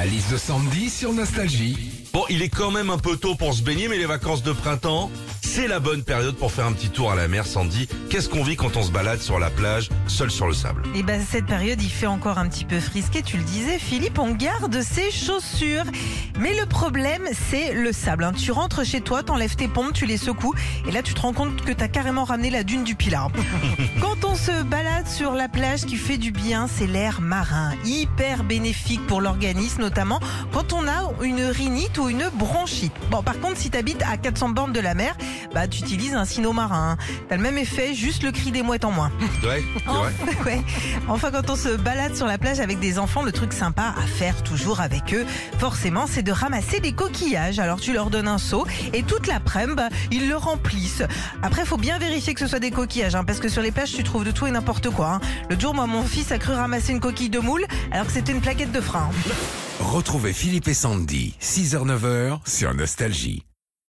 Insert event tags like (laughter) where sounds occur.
La liste de Sandy sur Nostalgie. Bon, il est quand même un peu tôt pour se baigner, mais les vacances de printemps, c'est la bonne période pour faire un petit tour à la mer, Sandy. Qu'est-ce qu'on vit quand on se balade sur la plage, seul sur le sable? Et ben cette période, il fait encore un petit peu frisqué, tu le disais, Philippe, on garde ses chaussures. Mais le problème, c'est le sable. hein. Tu rentres chez toi, t'enlèves tes pompes, tu les secoues, et là tu te rends compte que t'as carrément ramené la dune du Pilar. (laughs) Quand on se balade sur la plage, ce qui fait du bien, c'est l'air marin, hyper bénéfique pour l'organisme, notamment quand on a une rhinite ou une bronchite. Bon, par contre, si t'habites à 400 bornes de la mer, bah tu utilises un sino marin. hein. T'as le même effet, juste le cri des mouettes en moins. Ouais, c'est vrai. (laughs) Ouais. Enfin, quand on se balade sur la plage avec des enfants, le truc sympa à faire toujours avec eux, forcément, c'est de ramasser des coquillages. Alors, tu leur donnes un seau et toute l'après-midi, bah, ils le remplissent. Après, faut bien vérifier que ce soit des coquillages, hein, parce que sur les plages, tu trouves de tout et n'importe quoi. hein. Le jour, moi, mon fils a cru ramasser une coquille de moule, alors que c'était une plaquette de frein. Retrouvez Philippe et Sandy, 6h-9h sur Nostalgie.